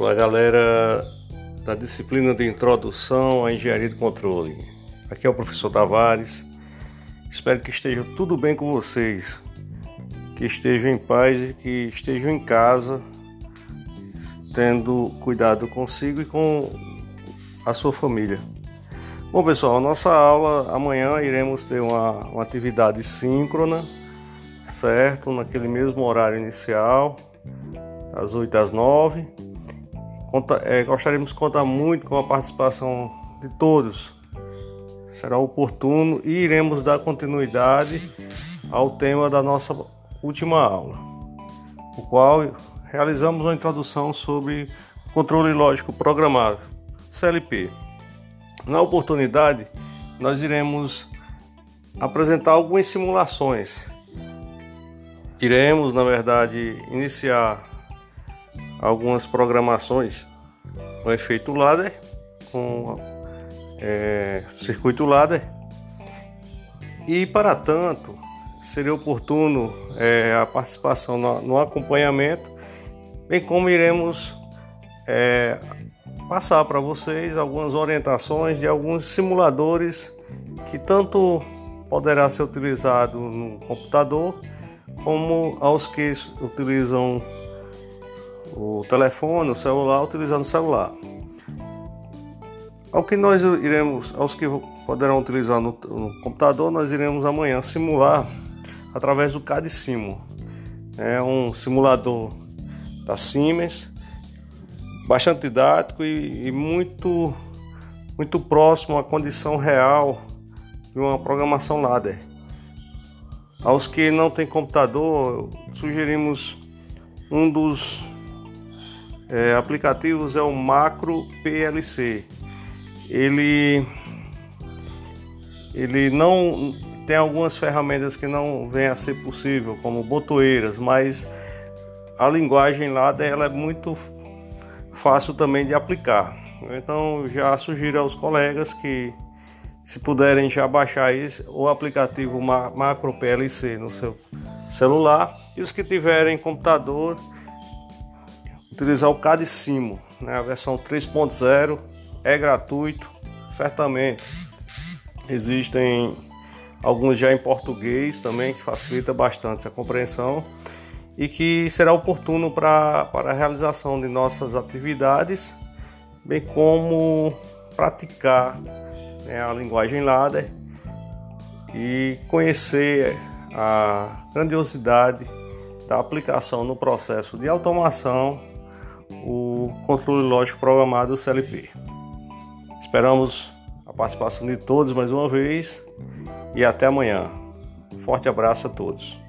Olá, galera da disciplina de Introdução à Engenharia de Controle. Aqui é o professor Tavares. Espero que esteja tudo bem com vocês, que estejam em paz e que estejam em casa, tendo cuidado consigo e com a sua família. Bom, pessoal, nossa aula amanhã iremos ter uma, uma atividade síncrona, certo? Naquele mesmo horário inicial, das 8 às 9. Conta, é, gostaríamos de contar muito com a participação de todos. Será oportuno e iremos dar continuidade ao tema da nossa última aula, o qual realizamos uma introdução sobre controle lógico programável, CLP. Na oportunidade, nós iremos apresentar algumas simulações. Iremos, na verdade, iniciar algumas programações com efeito ladder, com é, circuito ladder. E para tanto, seria oportuno é, a participação no, no, acompanhamento, bem como iremos é, passar para vocês algumas orientações de alguns simuladores que tanto poderá ser utilizado no computador como aos que utilizam o telefone, o celular, utilizando o celular. Ao que nós iremos, aos que poderão utilizar no, no computador, nós iremos amanhã simular através do CAD-Simo. É um simulador da Siemens bastante didático e, e muito, muito próximo à condição real de uma programação ladder. Aos que não têm computador, sugerimos um dos é, aplicativos é o Macro PLC. Ele ele não tem algumas ferramentas que não vem a ser possível, como botoeiras, mas a linguagem lá dela é muito fácil também de aplicar. Então já sugiro aos colegas que se puderem já baixar o aplicativo Macro PLC no seu celular e os que tiverem computador utilizar o Cadicimo, né, a versão 3.0 é gratuito, certamente. Existem alguns já em português também que facilita bastante a compreensão e que será oportuno para, a realização de nossas atividades, bem como praticar né, a linguagem ladder e conhecer a grandiosidade da aplicação no processo de automação o controle lógico programado CLP. Esperamos a participação de todos mais uma vez e até amanhã. forte abraço a todos.